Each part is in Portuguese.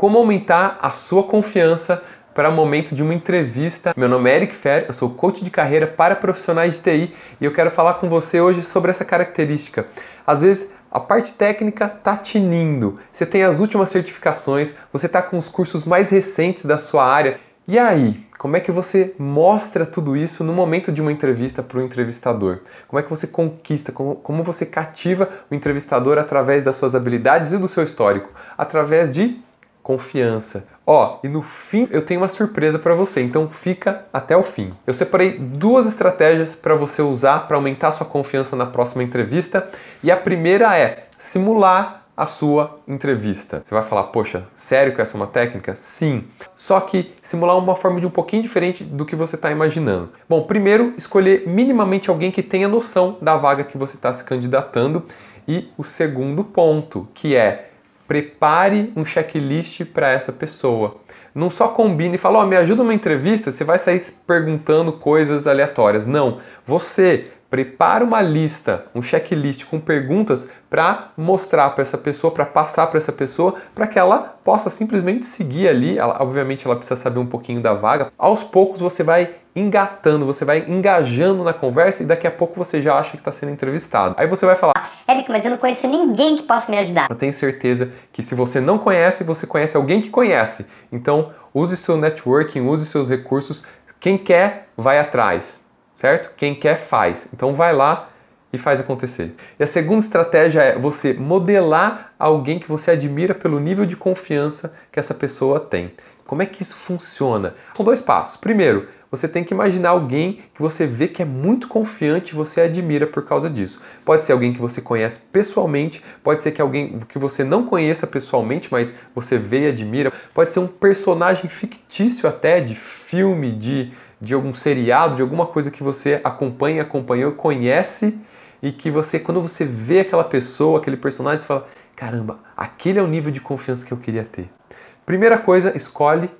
como aumentar a sua confiança para o momento de uma entrevista. Meu nome é Eric Fer, eu sou coach de carreira para profissionais de TI e eu quero falar com você hoje sobre essa característica. Às vezes a parte técnica tá tinindo, você tem as últimas certificações, você tá com os cursos mais recentes da sua área. E aí, como é que você mostra tudo isso no momento de uma entrevista para o entrevistador? Como é que você conquista, como, como você cativa o entrevistador através das suas habilidades e do seu histórico? Através de confiança. Ó, e no fim eu tenho uma surpresa para você, então fica até o fim. Eu separei duas estratégias para você usar para aumentar sua confiança na próxima entrevista, e a primeira é simular a sua entrevista. Você vai falar, poxa, sério que essa é uma técnica? Sim. Só que simular uma forma de um pouquinho diferente do que você está imaginando. Bom, primeiro, escolher minimamente alguém que tenha noção da vaga que você está se candidatando. E o segundo ponto, que é prepare um checklist para essa pessoa. Não só combine e fala, ó, oh, me ajuda uma entrevista, você vai sair perguntando coisas aleatórias. Não, você prepara uma lista, um checklist com perguntas para mostrar para essa pessoa, para passar para essa pessoa, para que ela possa simplesmente seguir ali. Ela, obviamente, ela precisa saber um pouquinho da vaga. Aos poucos você vai engatando, você vai engajando na conversa e daqui a pouco você já acha que está sendo entrevistado. Aí você vai falar: Eric, mas eu não conheço ninguém que possa me ajudar. Eu tenho certeza que se você não conhece, você conhece alguém que conhece. Então, use seu networking, use seus recursos. Quem quer, vai atrás certo? Quem quer faz. Então vai lá e faz acontecer. E a segunda estratégia é você modelar alguém que você admira pelo nível de confiança que essa pessoa tem. Como é que isso funciona? São dois passos. Primeiro, você tem que imaginar alguém que você vê que é muito confiante e você admira por causa disso. Pode ser alguém que você conhece pessoalmente, pode ser que alguém que você não conheça pessoalmente, mas você vê e admira. Pode ser um personagem fictício até de filme, de de algum seriado, de alguma coisa que você acompanha, acompanhou, conhece e que você, quando você vê aquela pessoa, aquele personagem, você fala: caramba, aquele é o nível de confiança que eu queria ter. Primeira coisa, escolhe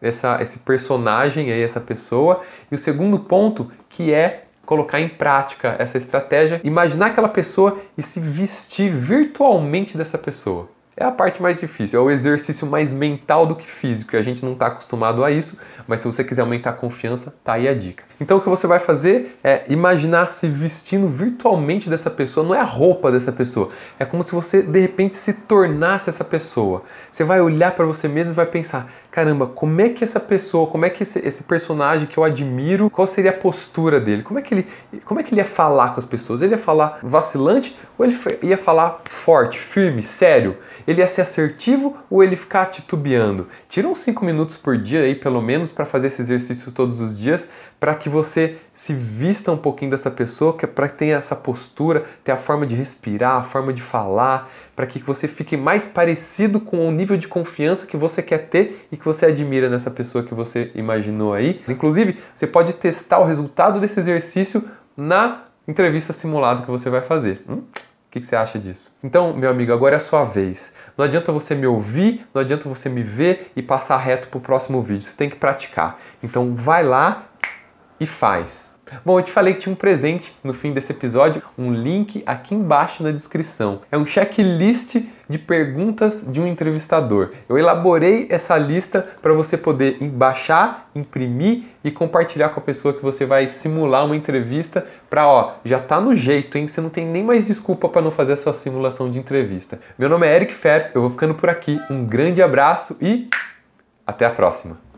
essa, esse personagem aí, essa pessoa. E o segundo ponto, que é colocar em prática essa estratégia, imaginar aquela pessoa e se vestir virtualmente dessa pessoa é a parte mais difícil, é o exercício mais mental do que físico, e a gente não está acostumado a isso, mas se você quiser aumentar a confiança, tá aí a dica. Então o que você vai fazer é imaginar se vestindo virtualmente dessa pessoa, não é a roupa dessa pessoa, é como se você de repente se tornasse essa pessoa. Você vai olhar para você mesmo e vai pensar: caramba, como é que essa pessoa, como é que esse, esse, personagem que eu admiro, qual seria a postura dele? Como é, que ele, como é que ele ia falar com as pessoas? Ele ia falar vacilante ou ele ia falar forte, firme, sério? Ele ia ser assertivo ou ele ficar titubeando? Tira uns 5 minutos por dia aí, pelo menos, para fazer esse exercício todos os dias, para que você se vista um pouquinho dessa pessoa, que é para que tenha essa postura, ter a forma de respirar, a forma de falar, para que você fique mais parecido com o nível de confiança que você quer ter e que você admira nessa pessoa que você imaginou aí. Inclusive, você pode testar o resultado desse exercício na entrevista simulada que você vai fazer. Hum? O que, você acha disso? Então, meu amigo, agora é a sua vez. Não adianta você me ouvir, não adianta você me ver e passar reto para o próximo vídeo. Você tem que praticar. Então, vai lá e faz. Bom, eu te falei que tinha um presente no fim desse episódio, um link aqui embaixo na descrição. É um checklist de perguntas de um entrevistador. Eu elaborei essa lista para você poder baixar, imprimir e compartilhar com a pessoa que você vai simular uma entrevista para, ó, já tá no jeito, hein? Você não tem nem mais desculpa para não fazer a sua simulação de entrevista. Meu nome é Eric Fer, eu vou ficando por aqui. Um grande abraço e até a próxima.